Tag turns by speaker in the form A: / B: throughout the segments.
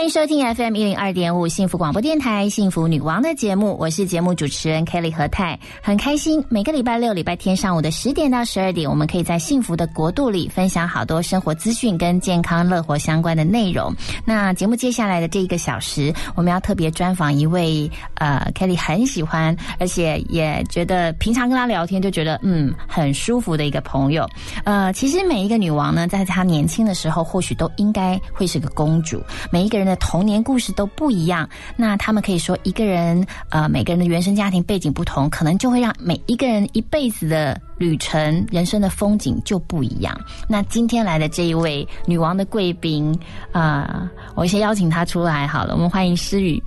A: 欢迎收听 FM 一零二点五幸福广播电台幸福女王的节目，我是节目主持人 Kelly 何泰，很开心每个礼拜六、礼拜天上午的十点到十二点，我们可以在幸福的国度里分享好多生活资讯跟健康乐活相关的内容。那节目接下来的这一个小时，我们要特别专访一位呃 Kelly 很喜欢，而且也觉得平常跟他聊天就觉得嗯很舒服的一个朋友。呃，其实每一个女王呢，在她年轻的时候，或许都应该会是个公主。每一个人的童年故事都不一样，那他们可以说一个人呃，每个人的原生家庭背景不同，可能就会让每一个人一辈子的旅程、人生的风景就不一样。那今天来的这一位女王的贵宾啊、我先邀请她出来好了，我们欢迎诗雨。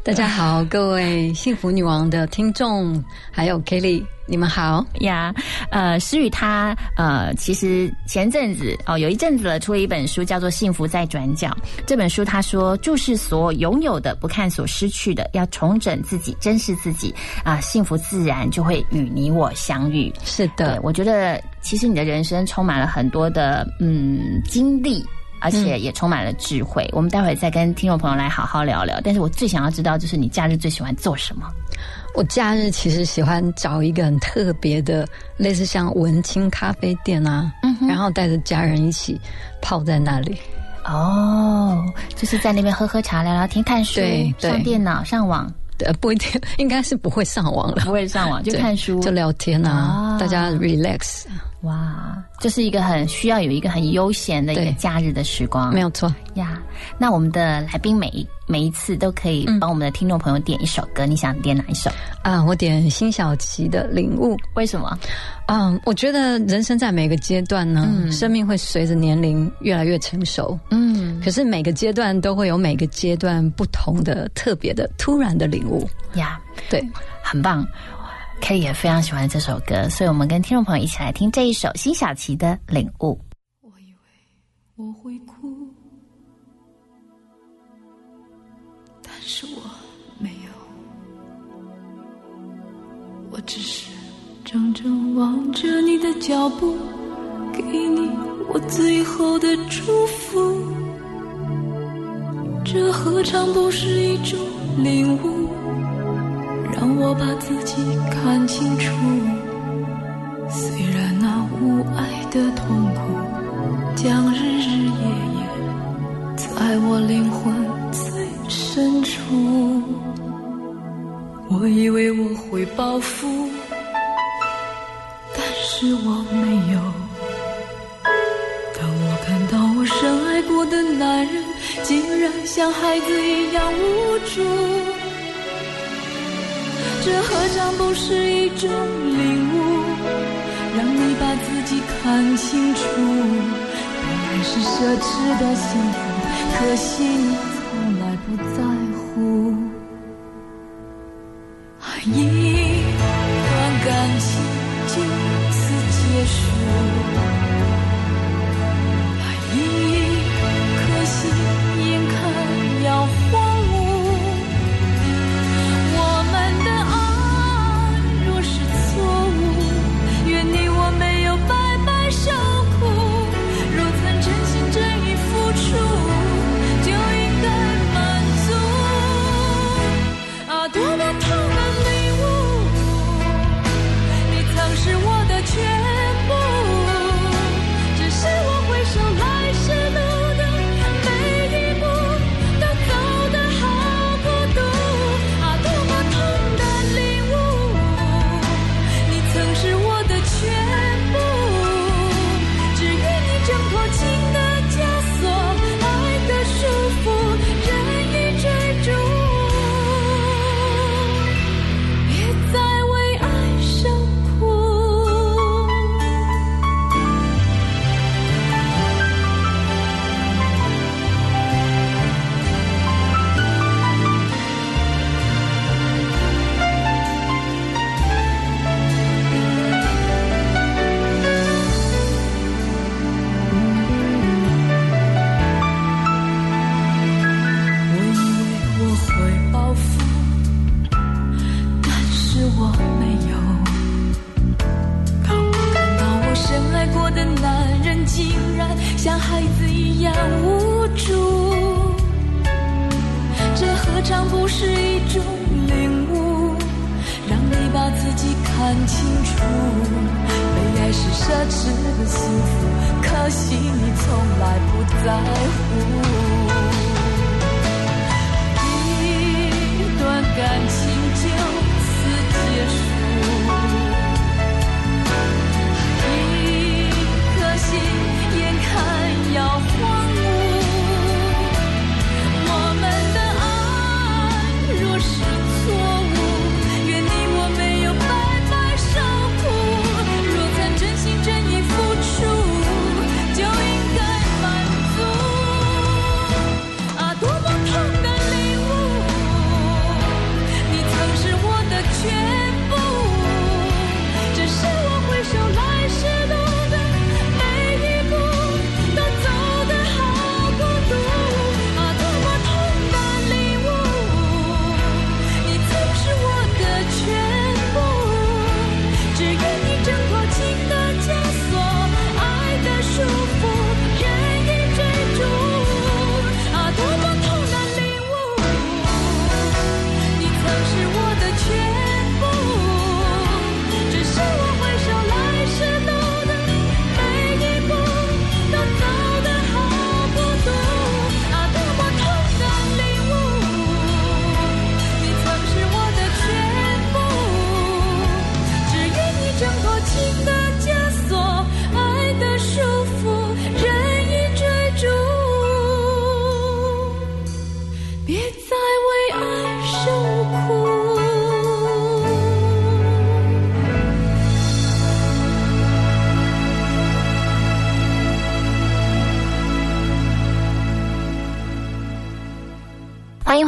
B: 大家好，各位幸福女王的听众，还有 Kelly，你们好。
A: 呀，呃，诗雨她呃，其实前阵子哦，有一阵子了，出了一本书，叫做《幸福在转角》。这本书她说，注视所拥有的，不看所失去的，要重整自己，珍视自己啊、幸福自然就会与你我相遇。
B: 是的，
A: 我觉得其实你的人生充满了很多的嗯经历。而且也充满了智慧。我们待会再跟听众朋友来好好聊聊。但是我最想要知道，就是你假日最喜欢做什么？
B: 我假日其实喜欢找一个很特别的，类似像文青咖啡店啊，
A: 嗯
B: 然后带着家人一起泡在那里。
A: 哦，就是在那边喝喝茶、聊聊天、看书
B: 对、对
A: 上电脑、上网，
B: 呃，不一定，应该是不会上网了，
A: 不会上网就看书，
B: 就聊天啊，
A: 啊
B: 大家 relax，
A: 哇，就是一个很需要有一个很悠闲的一个假日的时光。
B: 没有错。
A: 呀，那我们的来宾每一每一次都可以
B: 嗯
A: 帮我们的听众朋友点一首歌，你想点哪一首？
B: 啊，我点辛晓琪的《领悟》。
A: 为什么？
B: 嗯，我觉得人生在每个阶段呢，
A: 嗯
B: 生命会随着年龄越来越成熟。
A: 嗯
B: 可是每个阶段都会有每个阶段不同的特别的突然的领悟。
A: 呀，
B: 对，
A: 很棒。K 也非常喜欢这首歌，所以我们跟听众朋友一起来听这一首辛晓琪的《领悟》。
C: 我以为我会哭，但是我没有，我只是怔怔望着你的脚步，给你我最后的祝福。这何尝不是一种领悟，让我把自己看清楚。虽然那无爱的痛苦将日日夜夜在我灵魂最深处，我以为我会报复，但是我没有。当我看到我深爱过的男人，竟然像孩子一样无助。这何尝不是一种领悟，让你把自己看清楚。本来是奢侈的幸福，可惜你从来不在乎。一段感情就此结束，看清楚。被爱是奢侈的幸福，可惜你从来不在乎。一段感情就此结束，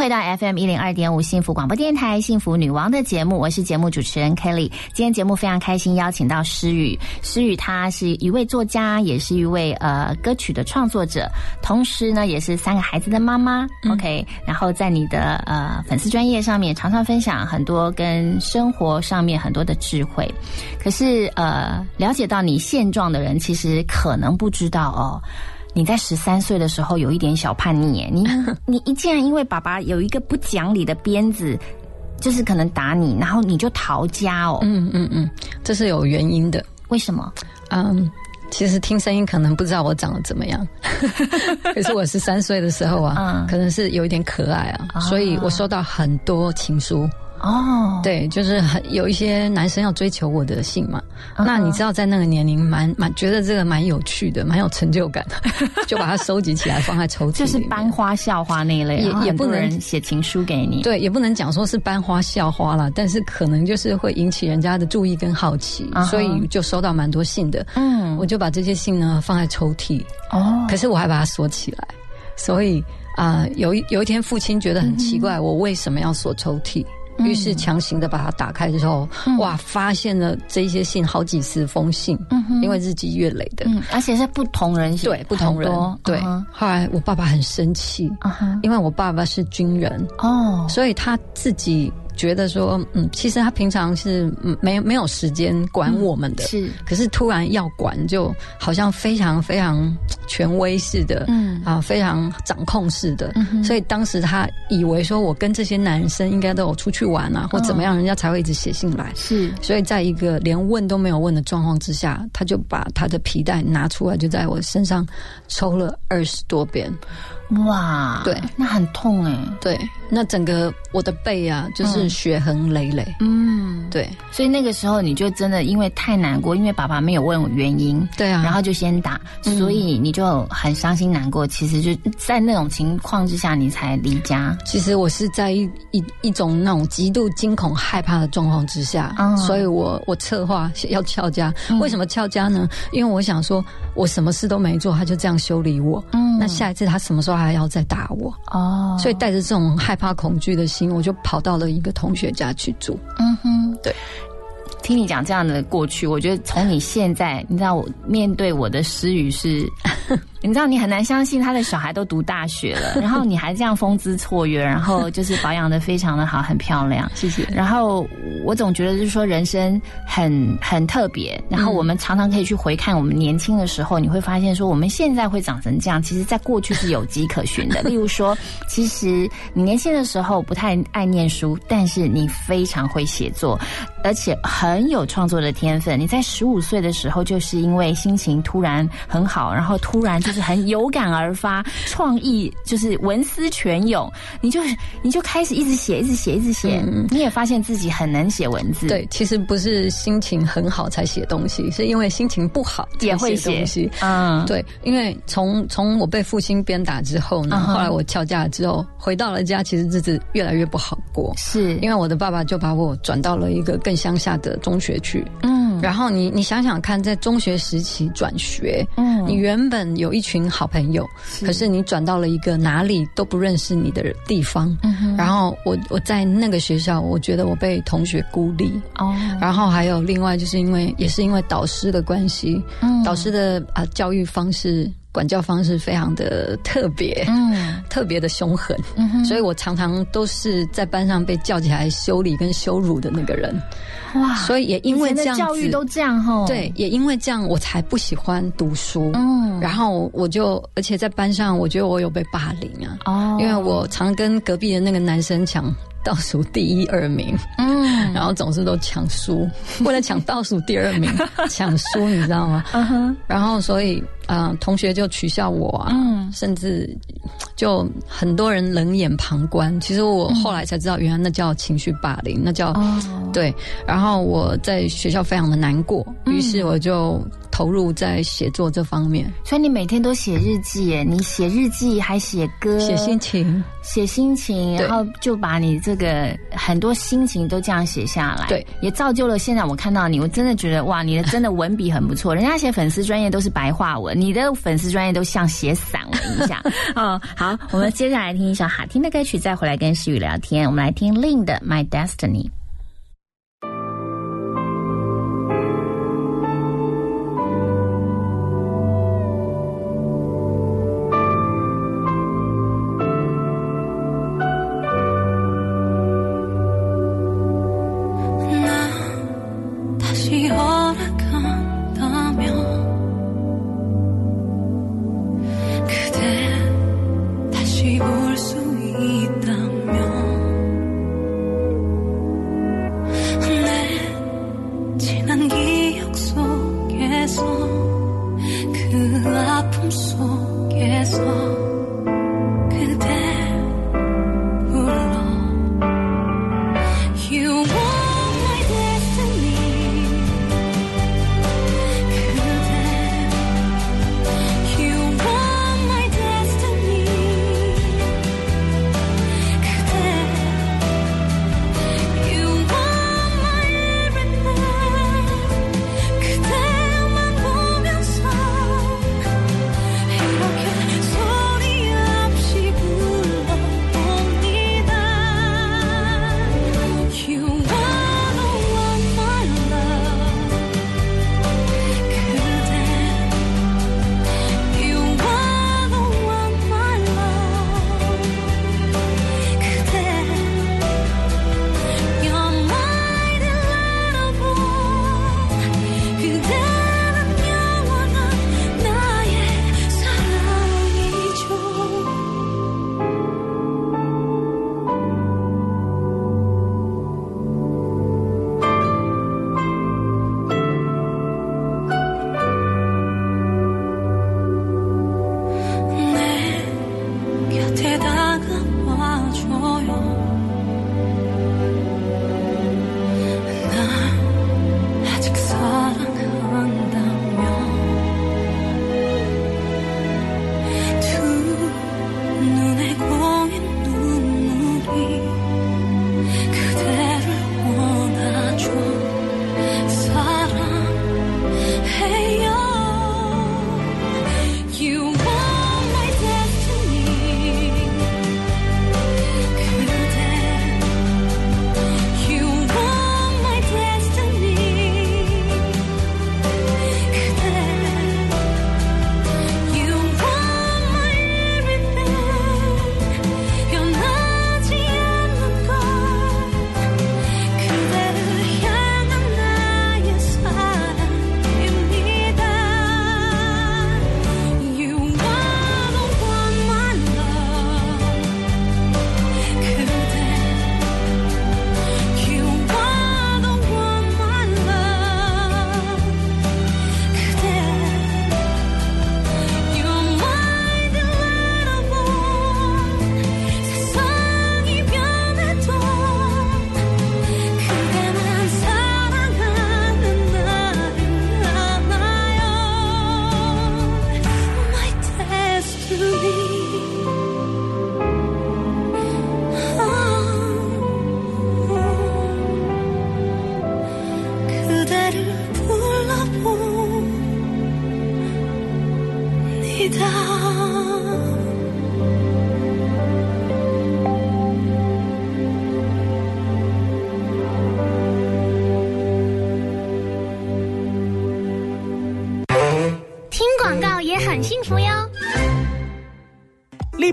C: 回
A: 到 FM 一零二点五幸福广播电台幸福女王的节目，我是节目主持人 Kelly。今天节目非常开心，邀请到诗雨。诗雨她是一位作家，也是一位呃歌曲的创作者，同时呢也是三个孩子的妈妈。OK，然后在你的呃粉丝专业上面，常常分享很多跟生活上面很多的智慧。可是呃，了解到你现状的人，其实可能不知道哦。你在十三岁的时候有一点小叛逆耶，你 你一竟然因为爸爸有一个不讲理的鞭子，就是可能打你，然后你就逃家哦？
B: 嗯嗯嗯，这是有原因的。
A: 为什么？
B: 嗯，其实听声音可能不知道我长得怎么样，可是我十三岁的时候啊，
A: 嗯
B: 可能是有一点可爱啊，
A: 哦
B: 所以我收到很多情书。
A: 哦，
B: 对，就是很有一些男生要追求我的信嘛。那你知道，在那个年龄蛮蛮觉得这个蛮有趣的，蛮有成就感的，就把它收集起来放在抽屉里
A: 就是班花校花那一类，
B: 也也不能
A: 人写情书给你。
B: 对，也不能讲说是班花校花啦，但是可能就是会引起人家的注意跟好奇所以就收到蛮多信的。
A: 嗯，
B: 我就把这些信呢放在抽屉，
A: 哦，
B: 可是我还把它锁起来。所以啊、有一有一天父亲觉得很奇怪，我为什么要锁抽屉？
A: 嗯。
B: 于是强行的把它打开之后，哇，发现了这些信好几十封信，
A: 嗯
B: 因为日积月累的，
A: 嗯，而且是不同人写，
B: 对不同人，对。
A: 嗯。
B: 后来我爸爸很生气，因为我爸爸是军人，
A: 哦，
B: 所以他自己觉得说，嗯，其实他平常是嗯没没有时间管我们的，
A: 是，
B: 可是突然要管，就好像非常非常权威式的，
A: 嗯。
B: 啊，非常掌控式的，所以当时他以为说我跟这些男生应该都有出去玩啊，或怎么样，人家才会一直写信来。
A: 是，
B: 所以在一个连问都没有问的状况之下，他就把他的皮带拿出来，就在我身上抽了二十多遍。
A: 哇，
B: 对，
A: 那很痛哎，
B: 对，那整个我的背啊，就是
A: 嗯
B: 血痕累累。
A: 嗯，
B: 对
A: 所以那个时候你就真的因为太难过，因为爸爸没有问我原因，
B: 对啊，
A: 然后就先打，
B: 嗯
A: 所以你就很伤心难过。其实就在那种情况之下，你才离家。
B: 其实我是在一一一种那种极度惊恐害怕的状况之下，
A: 嗯
B: 所以我我策划要翘家。
A: 嗯
B: 为什么翘家呢？因为我想说，我什么事都没做，他就这样修理我。
A: 嗯
B: 那下一次他什么时候还要再打我？
A: 哦，
B: 所以带着这种害怕、恐惧的心，我就跑到了一个同学家去住。
A: 嗯哼，
B: 对。
A: 听你讲这样的过去，我觉得从你现在，你知道我面对我的私语是你知道，你很难相信他的小孩都读大学了，然后你还这样风姿绰约，然后就是保养的非常的好，很漂亮。
B: 谢谢。
A: 然后我总觉得就是说人生很很特别，然后我们常常可以去回看我们年轻的时候，你会发现说我们现在会长成这样，其实在过去是有迹可循的。例如说，其实你年轻的时候不太爱念书，但是你非常会写作，而且很有创作的天分。你在十五岁的时候，就是因为心情突然很好，然后突然就。就是很有感而发，创意就是文思泉涌，你就你就开始一直写，一直写，一直写，你也发现自己很能写文字。
B: 对，其实不是心情很好才写东西，是因为心情不好
A: 也会
B: 写东西。
A: 嗯，
B: 对，因为从从我被父亲鞭打之后呢，后来我翘家之后回到了家，其实日子越来越不好过。
A: 是
B: 因为我的爸爸就把我转到了一个更乡下的中学去。嗯，然后你你想想看，在中学时期转学，嗯，你原本有一。群好朋友，可是你转到了一个哪里都不认识你的地方，然后我我在那个学校，我觉得我被同学孤立。哦，然后还有另外就是因为也是因为导师的关系，导师的啊教育方式。管教方式非常的特别，嗯，特别的凶狠，嗯所以我常常都是在班上被叫起来修理跟羞辱的那个人，哇！所以也因为这样
A: 教育都这样哈，
B: 对，也因为这样我才不喜欢读书，嗯，然后我就而且在班上，我觉得我有被霸凌啊，哦，因为我常跟隔壁的那个男生抢。倒数第一二名，嗯，然后总是都抢输，为了抢倒数第二名，抢输，你知道吗？嗯哼，然后所以啊，同学就取笑我啊，嗯，甚至就很多人冷眼旁观。其实我后来才知道，原来那叫情绪霸凌，那叫对。然后我在学校非常的难过，于是我就。投入在写作这方面，
A: 所以你每天都写日记耶？你写日记还写歌？
B: 写心情，
A: 写心情，然后就把你这个很多心情都这样写下来。
B: 对，
A: 也造就了现在我看到你，我真的觉得哇，你的真的文笔很不错。人家写粉丝专业都是白话文，你的粉丝专业都像写散文一样。哦，好，我们接下来听一首好听的歌曲，再回来跟诗雨聊天。我们来听 Lin 的《My Destiny》。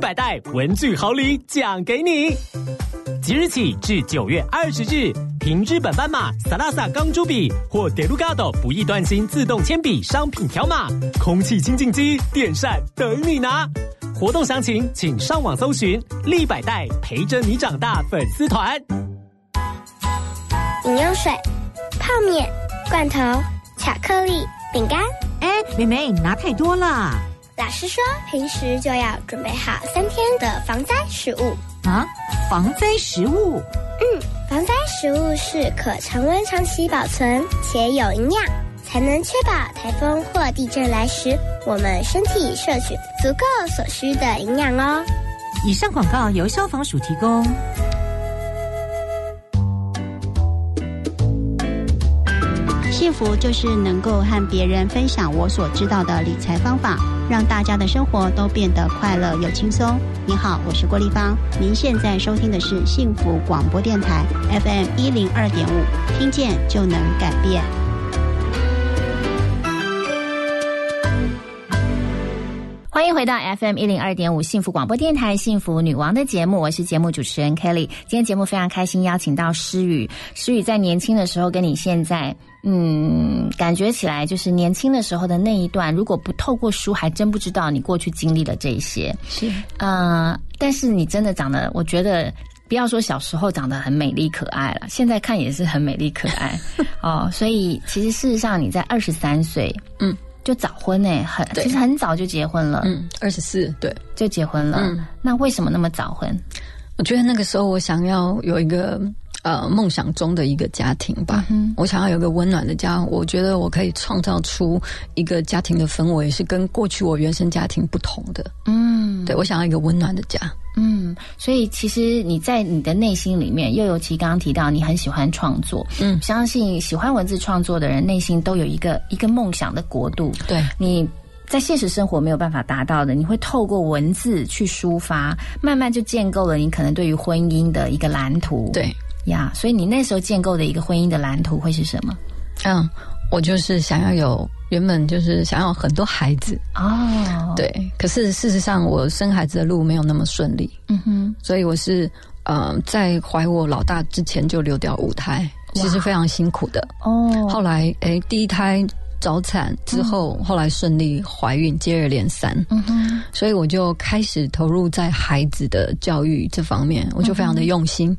D: 百代文具好礼奖给你。即日起至九月二十日，凭日本斑马、萨拉萨钢珠笔或德鲁嘎多不易断芯自动铅笔商品条码，空气清净机、电扇等你拿。活动详情请上网搜寻“立百代陪着你长大”粉丝团。
E: 饮用水、泡面、罐头、巧克力、饼干。
F: 哎，妹妹，你拿太多了。
E: 老师说，平时就要准备好三天的防灾食物。
F: 啊，防灾食物。
E: 嗯，防灾食物是可常温长期保存且有营养，才能确保台风或地震来时，我们身体摄取足够所需的营养哦。
F: 以上广告由消防署提供。
G: 幸福就是能够和别人分享我所知道的理财方法，让大家的生活都变得快乐又轻松。你好，我是郭丽芳，您现在收听的是幸福广播电台 FM 一零二点五，听见就能改变。
A: 欢迎回到 FM 一零二点五幸福广播电台幸福女王的节目，我是节目主持人 Kelly。今天节目非常开心，邀请到诗雨。诗雨在年轻的时候跟你现在。嗯，感觉起来就是年轻的时候的那一段，如果不透过书，还真不知道你过去经历了这些。
B: 是，
A: 嗯，但是你真的长得，我觉得不要说小时候长得很美丽可爱了，现在看也是很美丽可爱 哦。所以其实事实上你在二十三岁，嗯，就早婚呢，很其实很早就结婚了，
B: 嗯，二十四对
A: 就结婚了。嗯，那为什么那么早婚？
B: 我觉得那个时候我想要有一个。呃，梦想中的一个家庭吧，我想要有个温暖的家。我觉得我可以创造出一个家庭的氛围，是跟过去我原生家庭不同的。嗯，对我想要一个温暖的家。
A: 嗯，所以其实你在你的内心里面，又尤其刚刚提到你很喜欢创作。嗯，相信喜欢文字创作的人，内心都有一个一个梦想的国度。
B: 对，
A: 你在现实生活没有办法达到的，你会透过文字去抒发，慢慢就建构了你可能对于婚姻的一个蓝图。
B: 对。
A: 呀，所以你那时候建构的一个婚姻的蓝图会是什么？
B: 嗯，我就是想要有原本就是想要很多孩子哦，对。可是事实上，我生孩子的路没有那么顺利。嗯哼，所以我是呃，在怀我老大之前就流掉五胎，其实非常辛苦的哦。后来哎，第一胎。早产之后，后来顺利怀孕，接二连三，所以我就开始投入在孩子的教育这方面，我就非常的用心，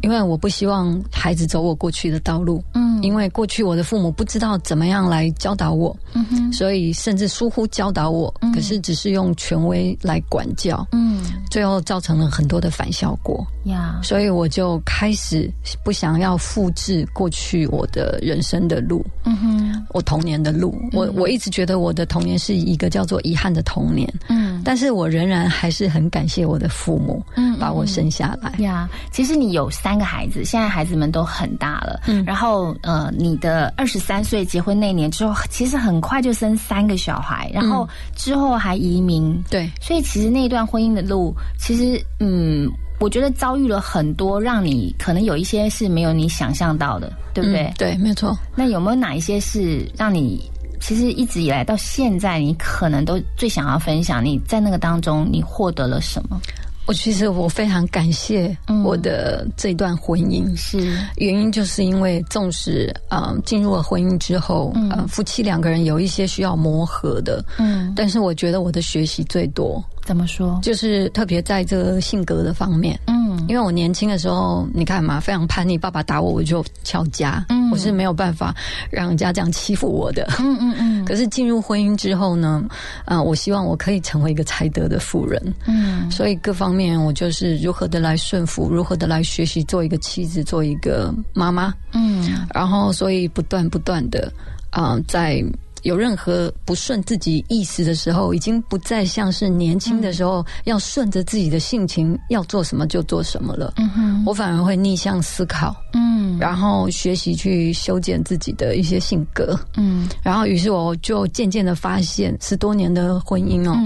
B: 因为我不希望孩子走我过去的道路，嗯，因为过去我的父母不知道怎么样来教导我，嗯哼，所以甚至疏忽教导我，可是只是用权威来管教，嗯，最后造成了很多的反效果，呀，所以我就开始不想要复制过去我的人生的路，嗯哼，我童年。的路，我我一直觉得我的童年是一个叫做遗憾的童年，嗯，但是我仍然还是很感谢我的父母，嗯，把我生下来。
A: 呀。其实你有三个孩子，现在孩子们都很大了，嗯，然后呃，你的二十三岁结婚那年之后，其实很快就生三个小孩，然后之后还移民，
B: 对，
A: 所以其实那段婚姻的路，其实嗯。我觉得遭遇了很多，让你可能有一些是没有你想象到的，对不对？
B: 对，没错。
A: 那有没有哪一些是让你其实一直以来到现在，你可能都最想要分享？你在那个当中，你获得了什么？
B: 我其实我非常感谢我的这段婚姻，
A: 是。
B: 原因就是因为纵使啊进入了婚姻之后，呃夫妻两个人有一些需要磨合的，嗯，但是我觉得我的学习最多。
A: 怎么说？
B: 就是特别在这个性格的方面，嗯，因为我年轻的时候，你看嘛，非常叛逆，爸爸打我，我就敲家，嗯，我是没有办法让人家这样欺负我的，嗯嗯嗯。可是进入婚姻之后呢，啊，我希望我可以成为一个才德的妇人，嗯，所以各方面我就是如何的来顺服，如何的来学习做一个妻子，做一个妈妈，嗯，然后所以不断不断的啊在。有任何不顺自己意思的时候，已经不再像是年轻的时候要顺着自己的性情要做什么就做什么了。嗯哼，我反而会逆向思考，嗯，然后学习去修剪自己的一些性格，嗯，然后于是我就渐渐的发现，十多年的婚姻哦，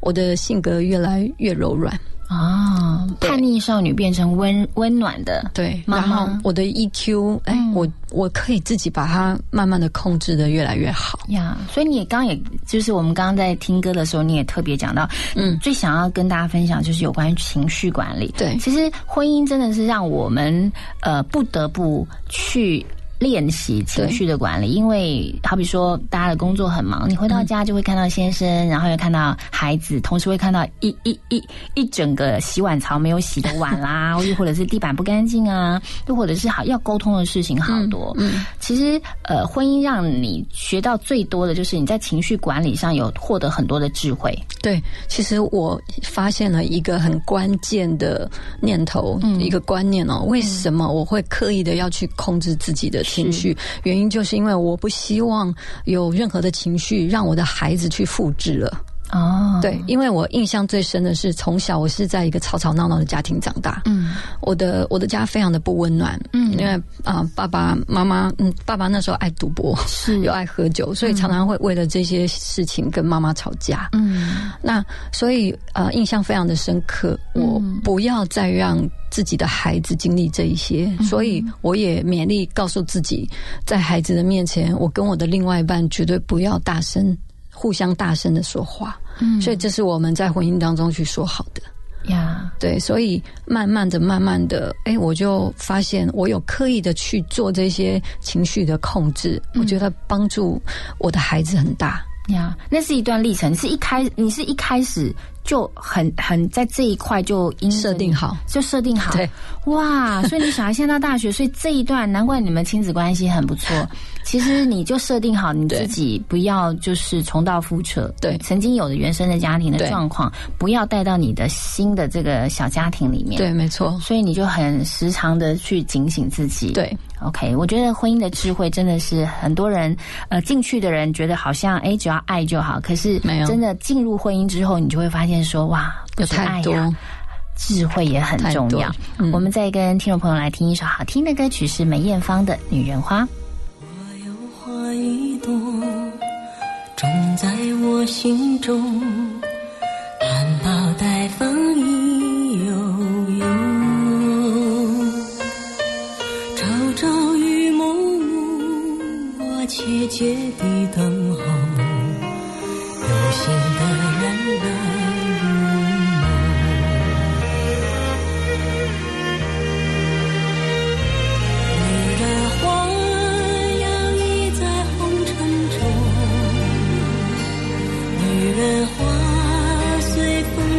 B: 我的性格越来越柔软。
A: 啊，叛逆少女变成温温暖的
B: 对，然后我的 EQ，哎，我我可以自己把它慢慢的控制的越来越好
A: 呀。所以你也刚也就是我们刚刚在听歌的时候，你也特别讲到，嗯，最想要跟大家分享就是有关于情绪管理。
B: 对，
A: 其实婚姻真的是让我们呃不得不去。练习情绪的管理，因为好比说，大家的工作很忙，你回到家就会看到先生，然后又看到孩子，同时会看到一一一一整个洗碗槽没有洗的碗啦，又 或者是地板不干净啊，又或者是好要沟通的事情好多。嗯，其实呃，婚姻让你学到最多的就是你在情绪管理上有获得很多的智慧。
B: 对，其实我发现了一个很关键的念头，嗯一个观念哦，为什么我会刻意的要去控制自己的？情绪原因就是因为我不希望有任何的情绪让我的孩子去复制了。哦，对，因为我印象最深的是从小我是在一个吵吵闹闹的家庭长大，嗯，我的我的家非常的不温暖，嗯，因为啊爸爸妈妈，嗯，爸爸那时候爱赌博，
A: 是。
B: 又爱喝酒，所以常常会为了这些事情跟妈妈吵架，嗯，那所以呃印象非常的深刻，我不要再让自己的孩子经历这一些，所以我也勉励告诉自己，在孩子的面前，我跟我的另外一半绝对不要大声。互相大声的说话，嗯，所以这是我们在婚姻当中去说好的呀。对，所以慢慢的、慢慢的，哎，我就发现我有刻意的去做这些情绪的控制，我觉得帮助我的孩子很大
A: 呀。那是一段历程，是一开，你是一开始。就很很在这一块就
B: 设定好，
A: 就设定好。
B: 对，
A: 哇！所以你小孩现在到大学，所以这一段难怪你们亲子关系很不错。其实你就设定好你自己，不要就是重蹈覆辙。
B: 对，
A: 曾经有的原生的家庭的状况，不要带到你的新的这个小家庭里面。
B: 对，没错。
A: 所以你就很时常的去警醒自己。
B: 对
A: ，OK。我觉得婚姻的智慧真的是很多人呃进去的人觉得好像哎只要爱就好，可是
B: 没有
A: 真的进入婚姻之后，你就会发现。说哇，
B: 有太多
A: 智慧也很重要。我们再跟听众朋友来听一首好听的歌曲，是梅艳芳的《女人花》。
C: 花一朵，种在我心中，含苞待放意悠悠，朝朝与暮暮，我切切地等候，有心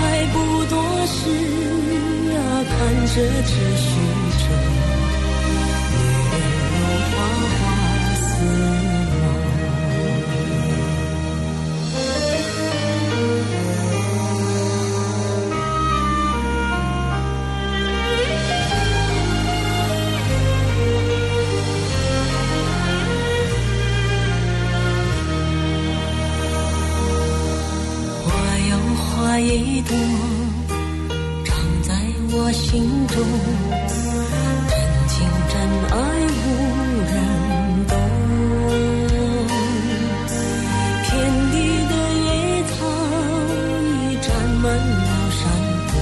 C: 还不多时啊。看着只虚着，女人如花花似梦。我有花一长在。我心中真情真爱无人懂，遍地的野草已占满了山坡，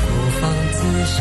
C: 孤芳自
A: 赏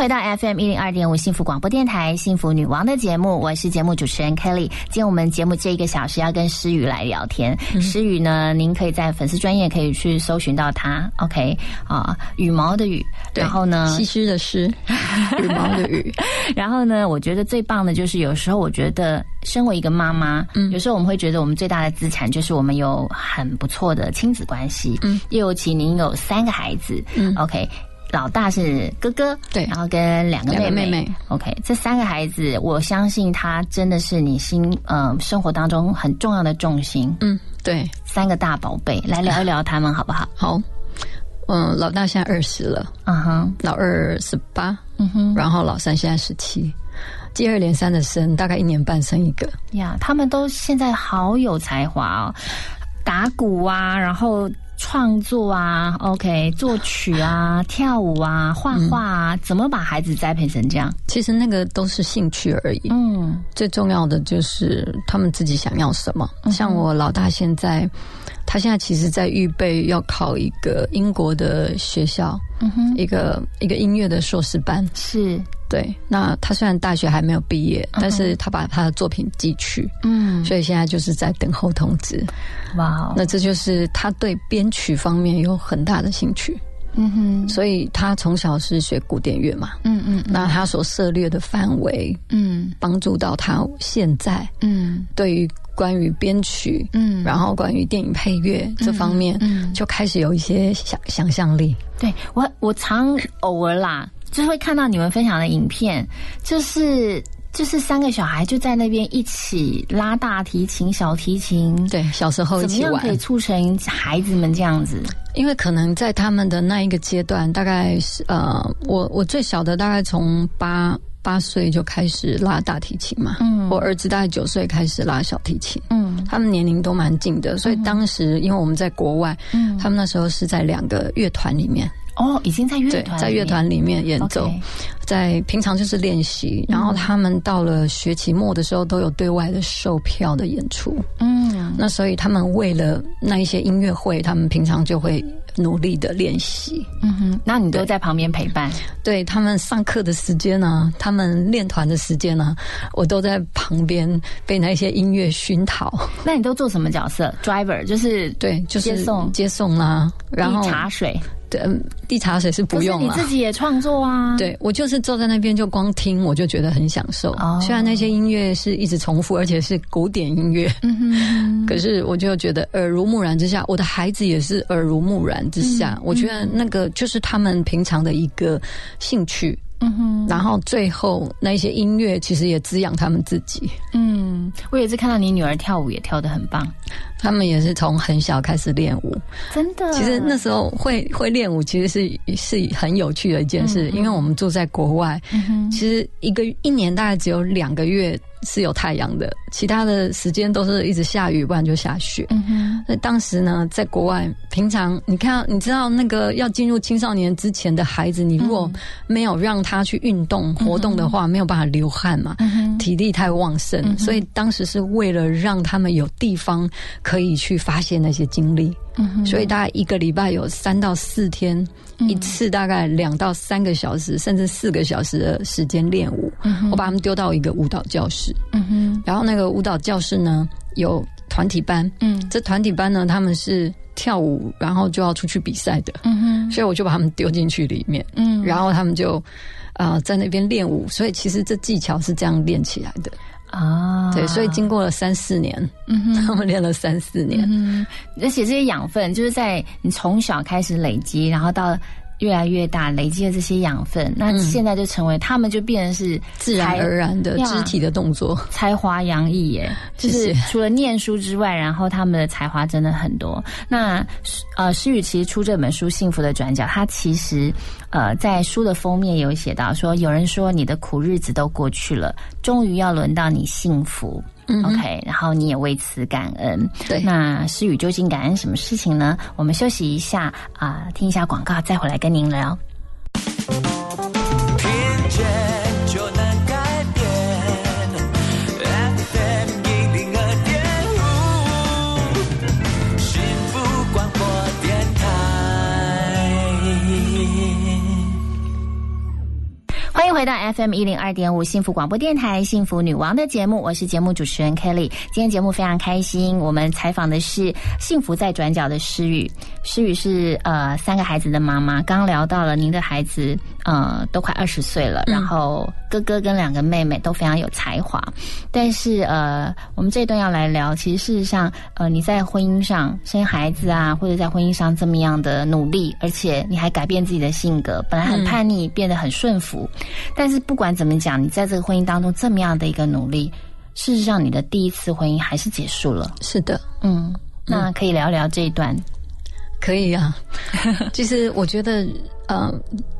A: 回到 FM 一零二点五幸福广播电台幸福女王的节目，我是节目主持人 Kelly。今天我们节目这一个小时要跟诗雨来聊天。诗雨呢，您可以在粉丝专业可以去搜寻到她。OK 啊，羽毛的羽，然后呢，
B: 西施的诗，羽毛的羽，
A: 然后呢，我觉得最棒的就是有时候我觉得，身为一个妈妈，嗯，有时候我们会觉得我们最大的资产就是我们有很不错的亲子关系，嗯，尤其您有三个孩子，嗯，OK。老大是哥哥，
B: 对。
A: 然后跟两个妹
B: 妹。妹
A: OK，这三个孩子，我相信他真的是你心呃生活当中很重要的重心。
B: 嗯，对，
A: 三个大宝贝，来聊一聊他们好不好？
B: 好，嗯，老大现在二十了，
A: 嗯哼，
B: 老二十八，
A: 嗯哼，
B: 然后老三现在十七，接二连三的生，大概一年半生一个。
A: 呀，他们都现在好有才华哦，打鼓啊，然后创作啊，OK，作曲啊，跳舞啊，画画啊，怎么把孩子栽培成这样？
B: 其实那个都是兴趣而已，
A: 嗯
B: 最重要的就是他们自己想要什么。像我老大现在，他现在其实在预备要考一个英国的学校，
A: 嗯哼，
B: 一个一个音乐的硕士班。
A: 是，
B: 对，那他虽然大学还没有毕业，但是他把他的作品寄去，
A: 嗯，
B: 所以现在就是在等候通知。
A: 哇哦，
B: 那这就是他对编曲方面有很大的兴趣，
A: 嗯哼，
B: 所以他从小是学古典乐嘛，
A: 嗯嗯。
B: 那他所涉猎的范围，
A: 嗯。
B: 帮助到他现在
A: 嗯。
B: 对于关于编曲，
A: 嗯
B: 然后关于电影配乐这方面，
A: 嗯
B: 就开始有一些想想象力。
A: 对我，我常偶尔啦，就会看到你们分享的影片，就是就是三个小孩就在那边一起拉大提琴、小提琴，
B: 对，小时候一起玩
A: 怎么样可以，促成孩子们这样子？
B: 因为可能在他们的那一个阶段，大概是呃，我我最小的大概从八八岁就开始拉大提琴嘛，
A: 嗯。
B: 我儿子大概九岁开始拉小提琴，
A: 嗯。
B: 他们年龄都蛮近的，所以当时因为我们在国外，
A: 嗯。
B: 他们那时候是在两个乐团里面，
A: 哦，已经在乐
B: 对
A: 团，
B: 在乐团里面演奏在平常就是练习，然后他们到了学期末的时候都有对外的售票的演出，
A: 嗯。
B: 那所以他们为了那一些音乐会，他们平常就会努力的练习。
A: 嗯哼，那你都在旁边陪伴，
B: 对他们上课的时间呢，他们练团的时间呢，我都在旁边被那些音乐熏陶。
A: 那你都做什么角色？driver 就是
B: 对，就是
A: 接送
B: 接送啦、然后
A: 茶水，
B: 对嗯递茶水是不用了
A: 你。自己也创作啊？，
B: 对我就是坐在那边就光听，我就觉得很享受。
A: 哦
B: 虽然那些音乐是一直重复，而且是古典音乐，
A: 嗯哼，
B: 可是我就觉得耳濡目染之下，我的孩子也是耳濡目染之下，
A: 嗯
B: 我觉得那个就是他们平常的一个兴趣。
A: 嗯哼，
B: 然后最后那一些音乐其实也滋养他们自己，
A: 嗯，我也是看到你女儿跳舞也跳得很棒，
B: 他们也是从很小开始练舞。
A: 真的。
B: 其实那时候会会练舞，其实是是很有趣的一件事，因为我们住在国外，
A: 嗯
B: 其实一个一年大概只有两个月是有太阳的，其他的时间都是一直下雨，不然就下雪。那当时呢，在国外，平常你看，你知道那个要进入青少年之前的孩子，你如果没有让他去运动活动的话，没有办法流汗嘛，
A: 嗯，
B: 体力太旺盛，所以当时是为了让他们有地方可以去发现那些
A: 经历，
B: 所以大概一个礼拜有三到四天，一次大概两到三个小时，甚至四个小时的时间练舞。我把他们丢到一个舞蹈教室，
A: 嗯哼，
B: 然后那个舞蹈教室呢有。团团体班，嗯，这团体班呢，他们是跳舞，然后就要出去比赛的，嗯，所以我就把他们丢进去里面，嗯，然后他们就啊在那边练舞，所以其实这技巧是这样练起来的。啊，对，所以经过了三四年，他们练了三四年，
A: 嗯，而且这些养分就是在你从小开始累积，然后到。越来越大，累积了这些养分，那现在就成为他们就变成是
B: 自然而然的肢体的动作，
A: 才华洋溢耶！就是除了念书之外，然后他们的才华真的很多。那呃，诗雨其实出这本书《幸福的转角》，他其实呃在书的封面有写到说，有人说你的苦日子都过去了，终于要轮到你幸福。OK，然后你也为此感恩。
B: 对，
A: 那诗雨究竟感恩什么事情呢？我们休息一下啊，听一下广告，再回来跟您聊。回到 FM 一零二点五幸福广播电台幸福女王的节目，我是节目主持人 Kelly。今天节目非常开心，我们采访的是幸福在转角的诗雨。诗雨是呃三个孩子的妈妈，刚聊到了您的孩子呃都快二十岁了，然后哥哥跟两个妹妹都非常有才华。但是呃我们这一段要来聊，其实事实上呃你在婚姻上生孩子啊，或者在婚姻上这么样的努力，而且你还改变自己的性格，本来很叛逆，变得很顺服。但是不管怎么讲，你在这个婚姻当中这么样的一个努力，事实上你的第一次婚姻还是结束了。
B: 是的，
A: 嗯，那可以聊聊这一段。
B: 可以啊，其实我觉得，呃，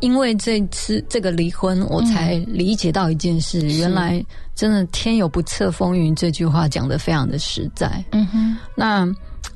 B: 因为这次这个离婚，我才理解到一件事：原来真的天有不测风云这句话讲的非常的实在。嗯哼，那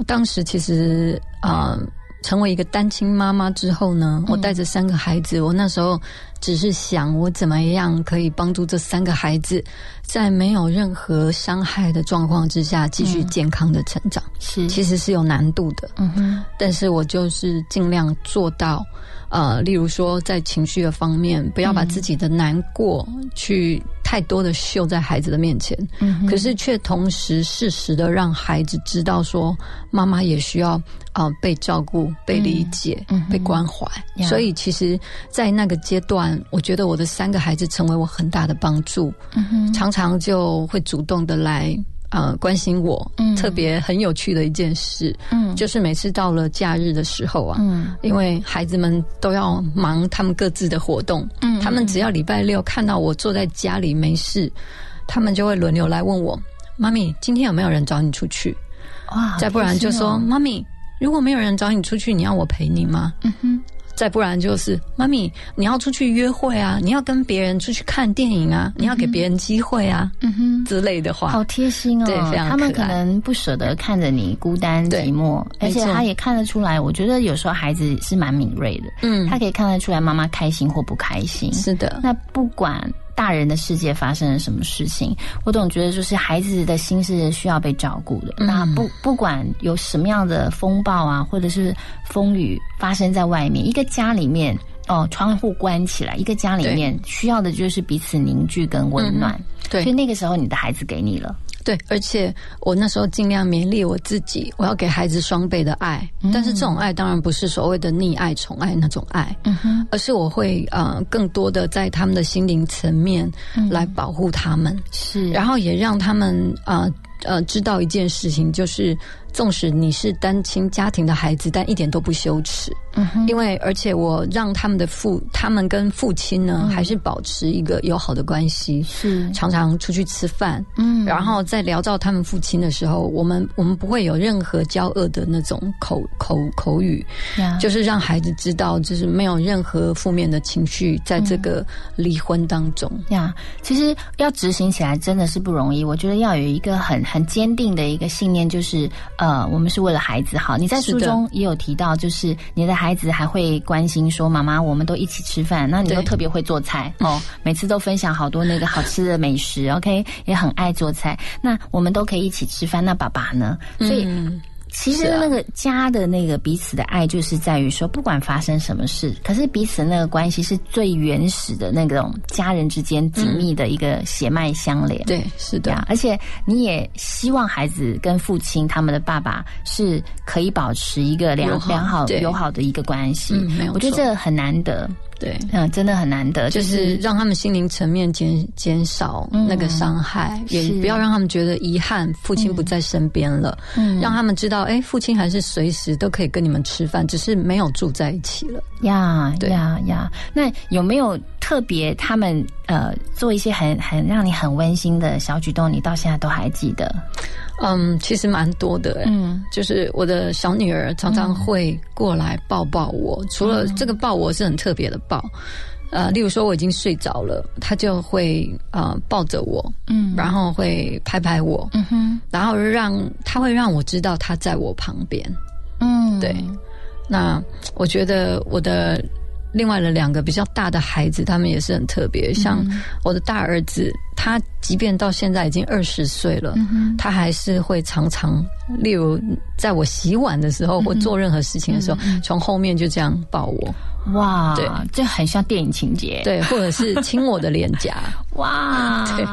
B: 当时其实啊。成为一个单亲妈妈之后呢，我带着三个孩子，我那时候只是想，我怎么样可以帮助这三个孩子，在没有任何伤害的状况之下，继续健康的成长。
A: 是，
B: 其实是有难度的。嗯哼，但是我就是尽量做到。呃，例如说，在情绪的方面，不要把自己的难过去太多的秀在孩子的面前。嗯，可是却同时适时的让孩子知道，说妈妈也需要啊被照顾、被理解、被关怀。所以，其实，在那个阶段，我觉得我的三个孩子成为我很大的帮助。嗯，常常就会主动的来。呃，关心我，嗯，特别很有趣的一件事，嗯，就是每次到了假日的时候啊，嗯，因为孩子们都要忙他们各自的活动，嗯，他们只要礼拜六看到我坐在家里没事，他们就会轮流来问我，妈咪，今天有没有人找你出去？哇，再不然就说，妈咪，如果没有人找你出去，你要我陪你吗？嗯哼。再不然就是妈咪，你要出去约会啊，你要跟别人出去看电影啊，你要给别人机会啊，嗯哼之类的话，
A: 好贴心哦。
B: 对，非常
A: 他们可能不舍得看着你孤单寂寞，而且他也看得出来。我觉得有时候孩子是蛮敏锐的，嗯，他可以看得出来妈妈开心或不开心。
B: 是的，
A: 那不管。大人的世界发生了什么事情，我总觉得就是孩子的心是需要被照顾的。那不不管有什么样的风暴啊，或者是风雨发生在外面，一个家里面哦，窗户关起来，一个家里面需要的就是彼此凝聚跟温暖。
B: 对，
A: 所以那个时候你的孩子给你了。
B: 对，而且我那时候尽量勉励我自己，我要给孩子双倍的爱。但是这种爱当然不是所谓的溺爱、宠爱那种爱，而是我会呃更多的在他们的心灵层面来保护他们，
A: 是，
B: 然后也让他们啊呃知道一件事情，就是。纵使你是单亲家庭的孩子，但一点都不羞耻，嗯哼，因为而且我让他们的父，他们跟父亲呢，还是保持一个友好的关系，
A: 是。
B: 常常出去吃饭，嗯，然后在聊到他们父亲的时候，我们我们不会有任何骄恶的那种口口口语，就是让孩子知道，就是没有任何负面的情绪在这个离婚当中。
A: 呀。其实要执行起来真的是不容易，我觉得要有一个很很坚定的一个信念，就是。呃，我们是为了孩子好。你在书中也有提到，就是你的孩子还会关心说：“妈妈，我们都一起吃饭。”那你都特别会做菜 哦，每次都分享好多那个好吃的美食。OK，也很爱做菜。那我们都可以一起吃饭。那爸爸呢？所以其实那个家的那个彼此的爱，就是在于说，不管发生什么事，可是彼此那个关系是最原始的那种家人之间紧密的一个血脉相连。
B: 对，是的。
A: 而且你也希望孩子跟父亲他们的爸爸是可以保持一个良良好友好的一个关系。
B: 没有，
A: 我觉得这很难得。
B: 对，
A: 嗯，真的很难得，
B: 就是让他们心灵层面减减少那个伤害，也不要让他们觉得遗憾，父亲不在身边了。嗯，让他们知道，哎，父亲还是随时都可以跟你们吃饭，只是没有住在一起了。
A: 呀，呀呀，那有没有特别他们呃做一些很很让你很温馨的小举动？你到现在都还记得？
B: 嗯，其实蛮多的，嗯，就是我的小女儿常常会过来抱抱我。除了这个抱我是很特别的抱，呃，例如说我已经睡着了，她就会呃抱着我，嗯，然后会拍拍我，嗯哼，然后让她会让我知道她在我旁边，嗯，对。那我觉得我的。另外的两个比较大的孩子，他们也是很特别。像我的大儿子，他即便到现在已经二十岁了，他还是会常常，例如在我洗碗的时候或做任何事情的时候，从后面就这样抱我。
A: 哇，对，这很像电影情节。
B: 对，或者是亲我的脸颊。
A: 哇，对，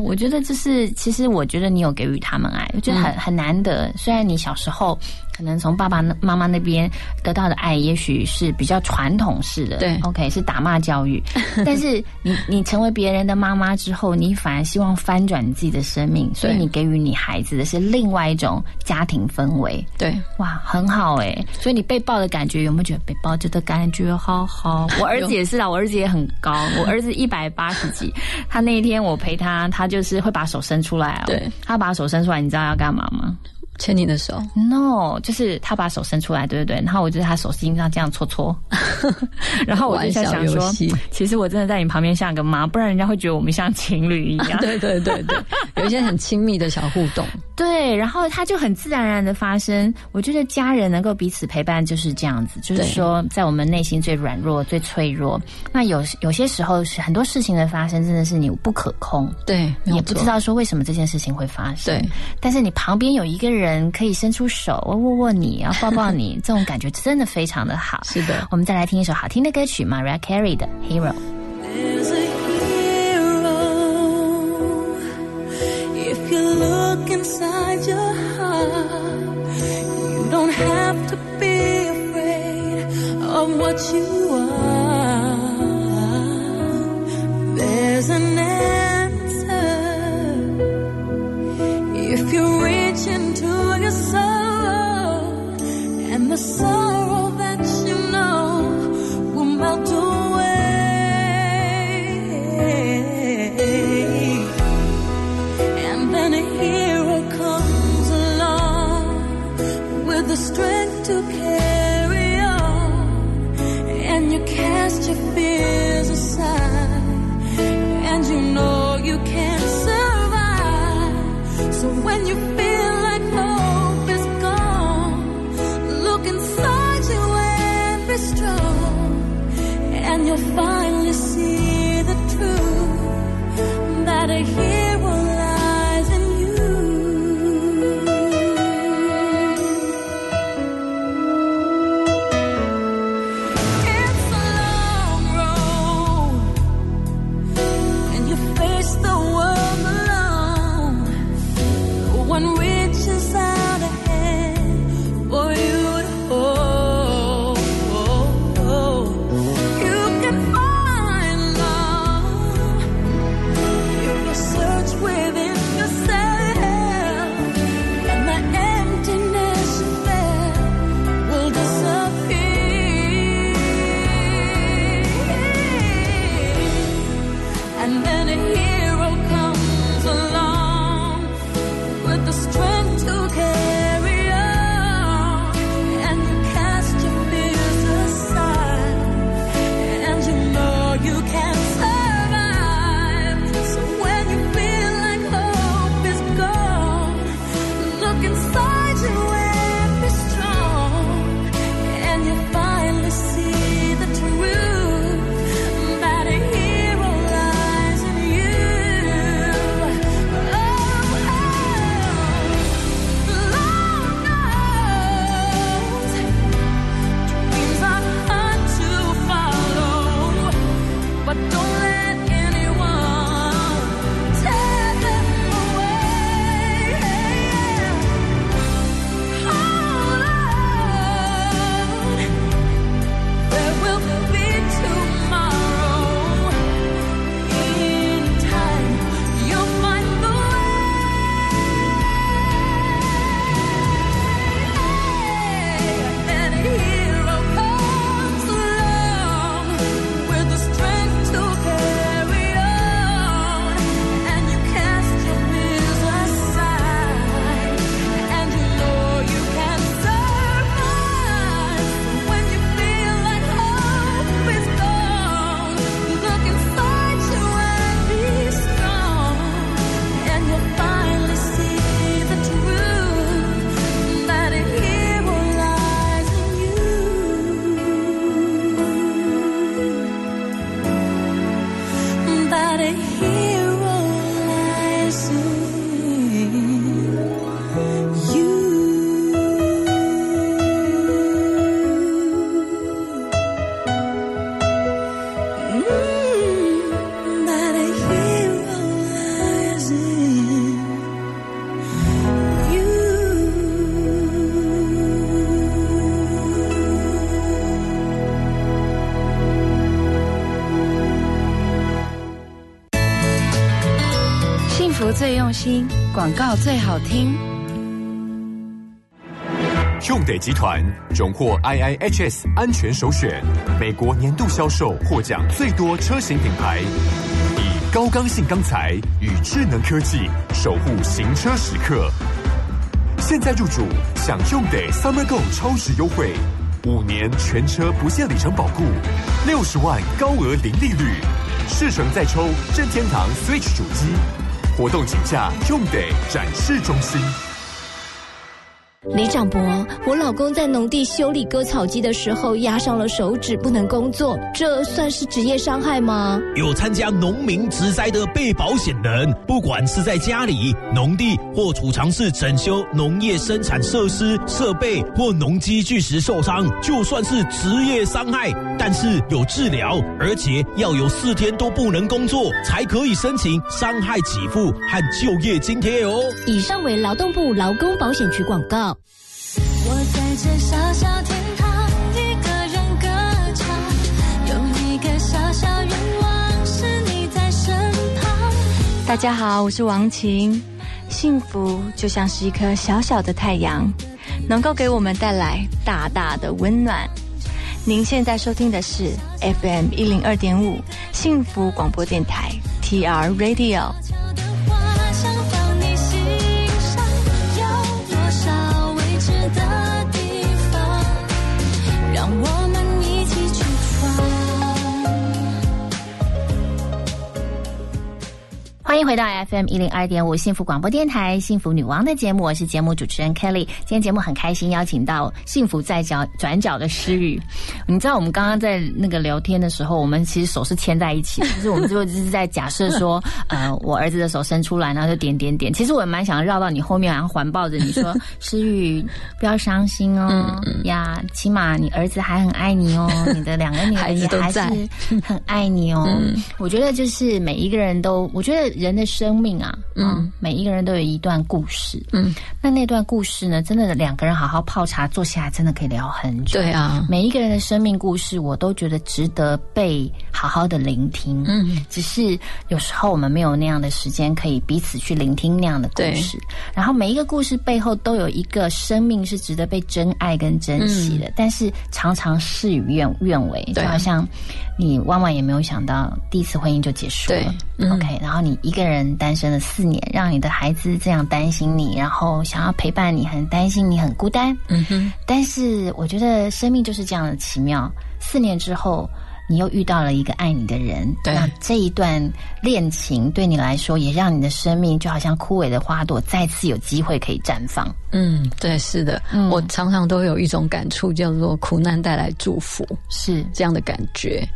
A: 我觉得这是，其实我觉得你有给予他们爱，我觉得很很难得。虽然你小时候。可能从爸爸妈妈那边得到的爱，也许是比较传统式的，
B: 对
A: ，OK，是打骂教育。但是你你成为别人的妈妈之后，你反而希望翻转你自己的生命，所以你给予你孩子的是另外一种家庭氛围。
B: 对，
A: 哇，很好哎。所以你被抱的感觉有没有觉得被抱着的感觉好好？我儿子也是啊，我儿子也很高，我儿子一百八十几。他那一天我陪他，他就是会把手伸出来哦。
B: 对，
A: 他把手伸出来，你知道要干嘛吗？
B: 牵你的手
A: ？No，就是他把手伸出来，对不对？然后我就在他手心上这样搓搓，然后我就在想说，其实我真的在你旁边像个妈，不然人家会觉得我们像情侣一样。
B: 对对对对，有一些很亲密的小互动。
A: 对，然后他就很自然而然的发生。我觉得家人能够彼此陪伴就是这样子，就是说在我们内心最软弱、最脆弱，那有有些时候是很多事情的发生，真的是你不可控，
B: 对，
A: 也不知道说为什么这件事情会发生。
B: 对，
A: 但是你旁边有一个人。人可以伸出手握握你，然后抱抱你，这种感觉真的非常的好。
B: 是的，
A: 我们再来听一首好听的歌曲，Mariah Carey 的《Hero》。
H: 最用心，广告最好听。
I: 用得集团荣获 IIHS 安全首选，美国年度销售获奖最多车型品牌，以高刚性钢材与智能科技守护行车时刻。现在入主，享用得 Summer Go 超值优惠，五年全车不限里程保固，六十万高额零利率，试乘再抽任天堂 Switch 主机。活动请假用得展示中心。
J: 李长博，我老公在农地修理割草机的时候压伤了手指，不能工作，这算是职业伤害吗？
K: 有参加农民植栽的被保险人，不管是在家里、农地或储藏室整修农业生产设施设备或农机具时受伤，就算是职业伤害，但是有治疗，而且要有四天都不能工作，才可以申请伤害给付和就业津贴哦。
J: 以上为劳动部劳工保险局广告。
H: 大家好，我是王晴。幸福就像是一颗小小的太阳，能够给我们带来大大的温暖。您现在收听的是 FM 一零二点五幸福广播电台 TR Radio。
A: 欢迎回到 FM 一零二点五幸福广播电台幸福女王的节目，我是节目主持人 Kelly。今天节目很开心，邀请到幸福在角转角的诗雨。你知道我们刚刚在那个聊天的时候，我们其实手是牵在一起，其 实我们就是在假设说，呃，我儿子的手伸出来，然后就点点点。其实我也蛮想绕到你后面，然后环抱着你说，诗雨不要伤心哦呀，起码你儿子还很爱你哦，你的两个女儿也还是很爱你哦。我觉得就是每一个人都，我觉得。人的生命啊，嗯，每一个人都有一段故事，嗯，那那段故事呢，真的两个人好好泡茶坐下来，真的可以聊很久。
B: 对啊，
A: 每一个人的生命故事，我都觉得值得被好好的聆听。嗯，只是有时候我们没有那样的时间，可以彼此去聆听那样的故事。然后每一个故事背后都有一个生命是值得被珍爱跟珍惜的，但是常常事与愿愿违，就好像你万万也没有想到，第一次婚姻就结束了。OK，然后你一个人单身了四年，让你的孩子这样担心你，然后想要陪伴你，很担心你很孤单。嗯哼，但是我觉得生命就是这样的奇妙。四年之后，你又遇到了一个爱你的人，那这一段恋情对你来说，也让你的生命就好像枯萎的花朵，再次有机会可以绽放。
B: 嗯，对，是的，我常常都有一种感触，叫做苦难带来祝福，
A: 是
B: 这样的感觉。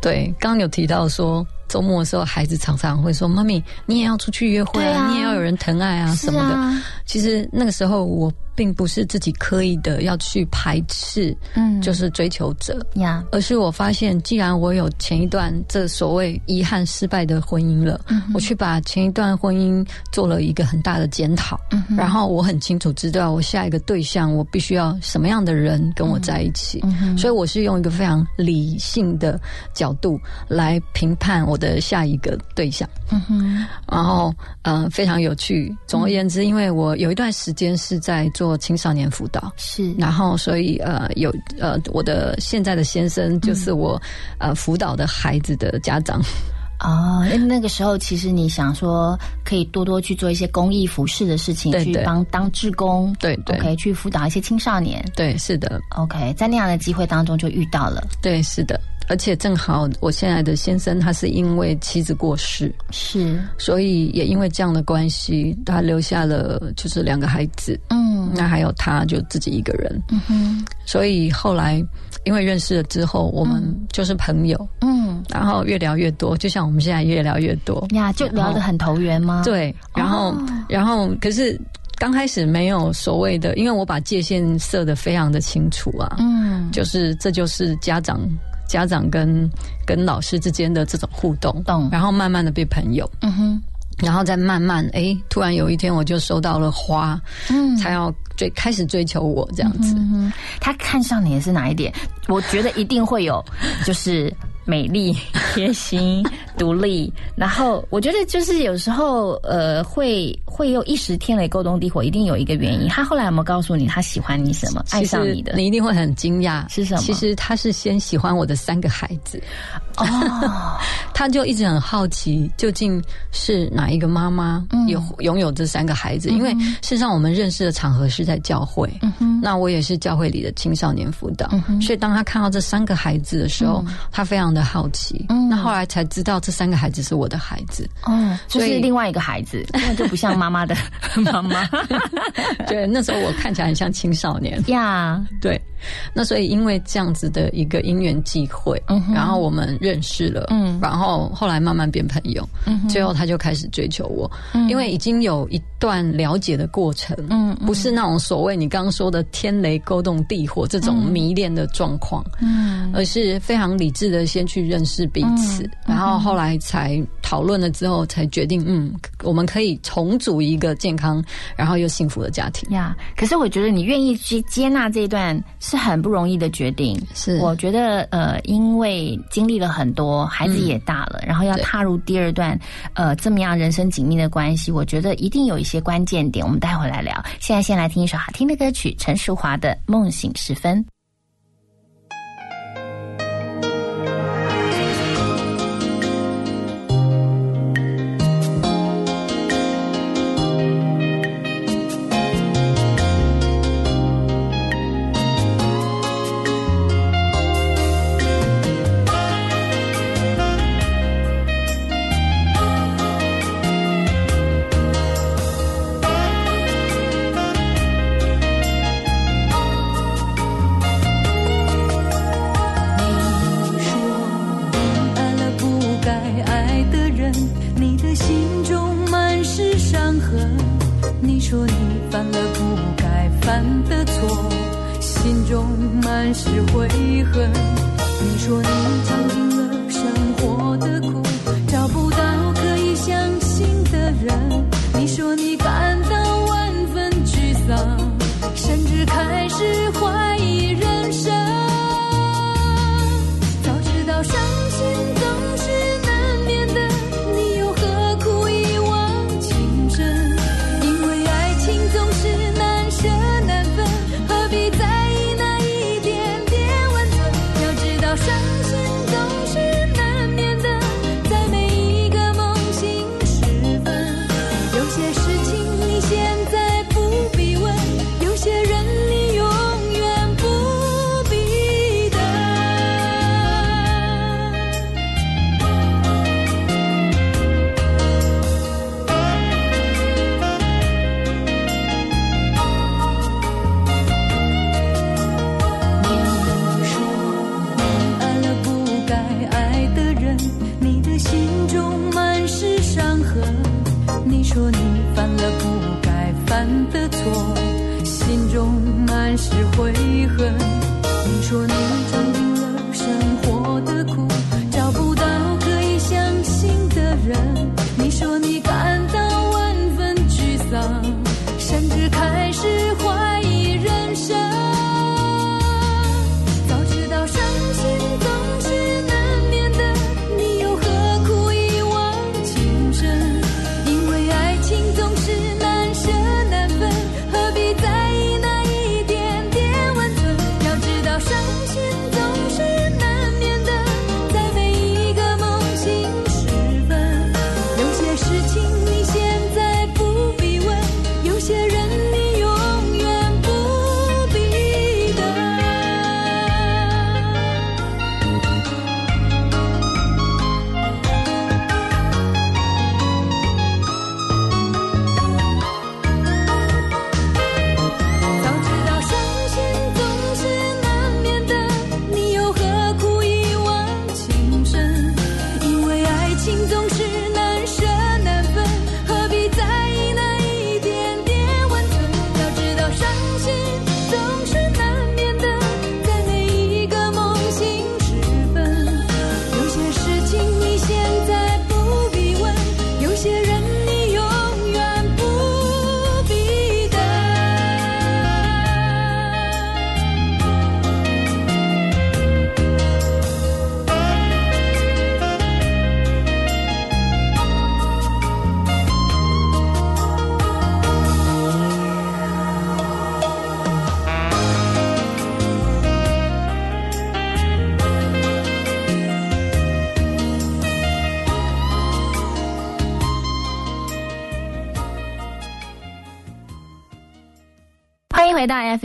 B: 对，刚刚有提到说。周末的时候，孩子常常会说：“妈咪，你也要出去约会啊，你也要有人疼爱啊什么的。”其实那个时候我。并不是自己刻意的要去排斥，嗯，就是追求者呀，而是我发现，既然我有前一段这所谓遗憾失败的婚姻了，我去把前一段婚姻做了一个很大的检讨，然后我很清楚知道我下一个对象我必须要什么样的人跟我在一起，所以我是用一个非常理性的角度来评判我的下一个对象，嗯哼，然后呃非常有趣。总而言之，因为我有一段时间是在。做青少年辅导。
A: 是，
B: 然后所以呃有呃我的现在的先生就是我呃辅导的孩子的家长。
A: 哦，那个时候其实你想说可以多多去做一些公益服饰的事情，去帮当志工，
B: 对对
A: ，OK 去辅导一些青少年，
B: 对是的
A: ，OK 在那样的机会当中就遇到了，
B: 对是的。而且正好，我现在的先生他是因为妻子过世，
A: 是，
B: 所以也因为这样的关系，他留下了就是两个孩子，嗯，那还有他就自己一个人，嗯哼，所以后来因为认识了之后，我们就是朋友，嗯，然后越聊越多，就像我们现在越聊越多。
A: 呀，就聊得很投缘吗？
B: 对，然后然后可是刚开始没有所谓的，因为我把界限设得非常的清楚啊，嗯，就是这就是家长。家长跟跟老师之间的这种互动，然后慢慢的变朋友，嗯哼，然后再慢慢，哎，突然有一天我就收到了花，嗯，才要追开始追求我这样子。
A: 他看上你的是哪一点？我觉得一定会有，就是
C: 美丽、贴心、独立。然后我觉得就是有时候呃会会又一时天雷勾动地火，一定有一个原因。他后来有没有告诉你他喜欢你什么，爱上你的？
B: 你一定会很惊讶
C: 是什么？
B: 其实他是先喜欢我的三个孩子。哦，他就一直很好奇，究竟是哪一个妈妈有拥有这三个孩子？因为事实上我们认识的场合是在教会，那我也是教会里的青少年辅导，所以当他看到这三个孩子的时候，他非常的好奇。那后来才知道这三个孩子是我的孩子，
C: 哦，就是另外一个孩子，那就不像妈妈的妈妈。
B: 对，那时候我看起来很像青少年
C: 呀。
B: 对，那所以因为这样子的一个因缘际会，然后我们。认识了，嗯，然后后来慢慢变朋友，嗯，最后他就开始追求我，嗯，因为已经有一段了解的过程，嗯，不是那种所谓你刚刚说的天雷勾动地火这种迷恋的状况，嗯，而是非常理智的先去认识彼此，然后后来才讨论了之后才决定，嗯，我们可以重组一个健康然后又幸福的家庭
C: 呀。可是我觉得你愿意去接纳这一段是很不容易的决定，
B: 是
C: 我觉得呃，因为经历了。很多孩子也大了，然后要踏入第二段，呃，这么样人生紧密的关系，我觉得一定有一些关键点，我们待会来聊。现在先来听一首好听的歌曲，陈淑华的《梦醒时分》。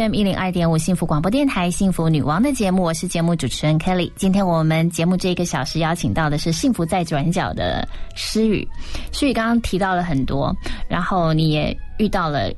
A: FM 一零二点五幸福广播电台幸福女王的节目，我是节目主持人 Kelly。今天我们节目这一个小时邀请到的是幸福在转角的诗雨。诗雨刚刚提到了很多，然后你也遇到了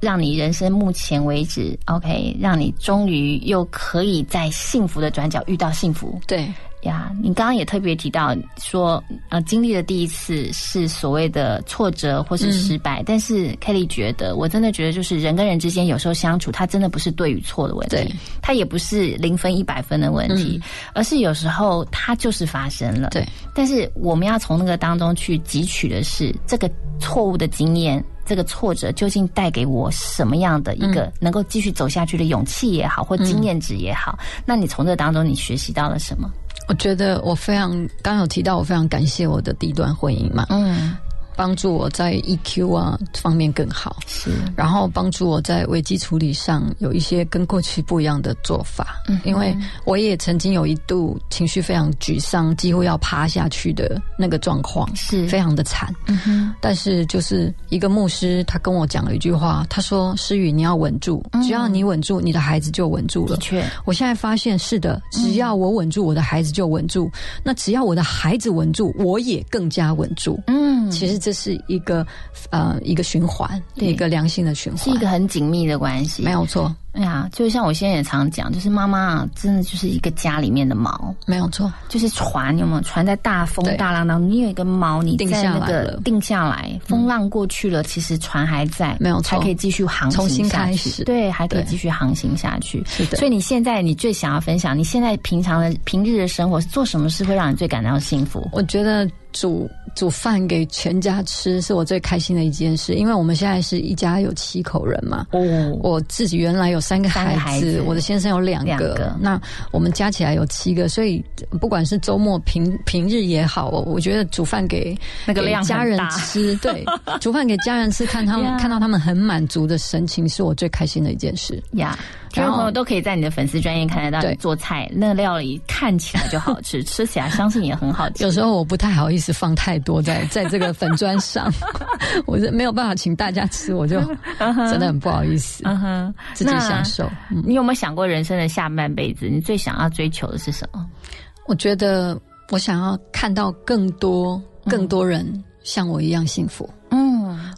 A: 让你人生目前为止 OK，让你终于又可以在幸福的转角遇到幸福。
B: 对。
A: 呀，你刚刚也特别提到说，呃，经历的第一次是所谓的挫折或是失败，但是 Kelly 觉得，我真的觉得，就是人跟人之间有时候相处，它真的不是对与错的问题，它也不是零分一百分的问题，而是有时候它就是发生了。
B: 对，
A: 但是我们要从那个当中去汲取的是这个错误的经验，这个挫折究竟带给我什么样的一个能够继续走下去的勇气也好，或经验值也好，那你从这当中你学习到了什么？
B: 我觉得我非常刚有提到，我非常感谢我的第一段婚姻嘛。嗯。帮助我在 EQ 啊方面更好，
A: 是，
B: 然后帮助我在危机处理上有一些跟过去不一样的做法。嗯，因为我也曾经有一度情绪非常沮丧，几乎要趴下去的那个状况，
A: 是
B: 非常的惨。嗯哼，但是就是一个牧师，他跟我讲了一句话，他说：“诗雨，你要稳住，只要你稳住，你的孩子就稳住了。”
A: 的确，
B: 我现在发现是的，只要我稳住，我的孩子就稳住。那只要我的孩子稳住，我也更加稳住。嗯，其实。这是一个呃一个循环，一个良性的循环，
A: 是一个很紧密的关系，
B: 没有错。
A: 哎呀，就像我现在也常讲，就是妈妈真的就是一个家里面的锚，
B: 没有错。
A: 就是船，有没有？船在大风大浪当中，你有一个锚，你在那个定下来，风浪过去了，其实船还在，
B: 没有错，
A: 还可以继续航行，
B: 重新开始，
A: 对，还可以继续航行下去。
B: 是的，
A: 所以你现在你最想要分享，你现在平常的平日的生活是做什么事会让你最感到幸福？
B: 我觉得煮煮饭给全家吃是我最开心的一件事，因为我们现在是一家有七口人嘛。哦，我自己原来有。三个孩子，我的先生有两个，那我们加起来有七个，所以不管是周末平平日也好，我觉得煮饭给
A: 那个
B: 家人吃，对，煮饭给家人吃，看他们 看到他们很满足的神情，是我最开心的一件事
A: 呀。听众朋友都可以在你的粉丝专业看得到你做菜，那料理看起来就好吃，吃起来相信也很好吃。
B: 有时候我不太好意思放太多在在这个粉砖上，我是没有办法请大家吃，我就真的很不好意思。嗯哼，自己享受。
A: 你有没有想过人生的下半辈子，你最想要追求的是什么？
B: 我觉得我想要看到更多更多人像我一样幸福。嗯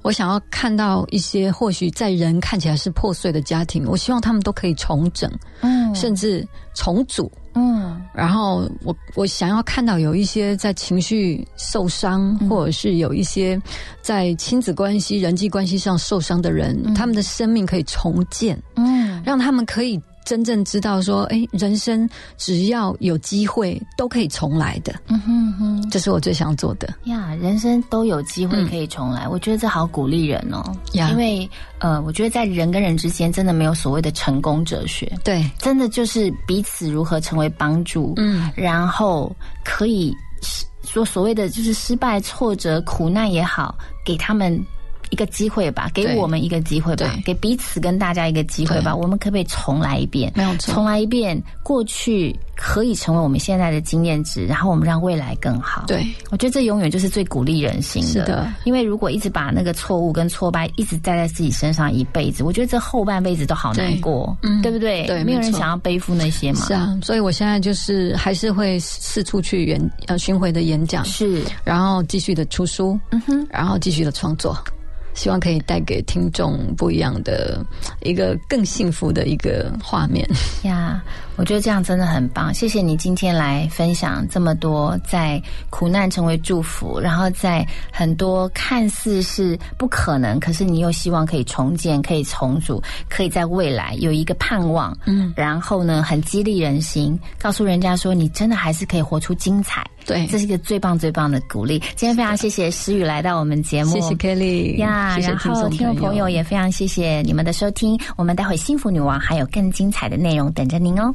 B: 我想要看到一些或许在人看起来是破碎的家庭，我希望他们都可以重整，嗯，甚至重组，嗯。然后我我想要看到有一些在情绪受伤，或者是有一些在亲子关系、人际关系上受伤的人，他们的生命可以重建，嗯，让他们可以。真正知道说，哎，人生只要有机会都可以重来的。嗯哼哼，这是我最想做的
A: 呀。人生都有机会可以重来，我觉得这好鼓励人哦。因为呃，我觉得在人跟人之间，真的没有所谓的成功哲学。
B: 对，
A: 真的就是彼此如何成为帮助。嗯，然后可以说所谓的就是失败、挫折、苦难也好，给他们。一个机会吧，给我们一个机会吧，给彼此跟大家一个机会吧。我们可不可以重来一遍？
B: 没有错，
A: 重来一遍，过去可以成为我们现在的经验值，然后我们让未来更好。
B: 对，
A: 我觉得这永远就是最鼓励人心的。
B: 是的，
A: 因为如果一直把那个错误跟挫败一直带在自己身上一辈子，我觉得这后半辈子都好难过，嗯对不对？
B: 对，
A: 没有人想要背负那些嘛。
B: 是啊，所以我现在就是还是会四处去演呃巡回的演讲，
A: 是，
B: 然后继续的出书，嗯哼，然后继续的创作。希望可以带给听众不一样的一个更幸福的一个画面
A: 呀！我觉得这样真的很棒，谢谢你今天来分享这么多，在苦难成为祝福，然后在很多看似是不可能，可是你又希望可以重建、可以重组、可以在未来有一个盼望，嗯，然后呢，很激励人心，告诉人家说你真的还是可以活出精彩。
B: 对，
A: 这是一个最棒最棒的鼓励。今天非常谢谢诗雨来到我们节目，
B: 谢谢 Kelly
A: 呀。然后听众朋友也非常谢谢你们的收听。我们待会幸福女王还有更精彩的内容等着您哦。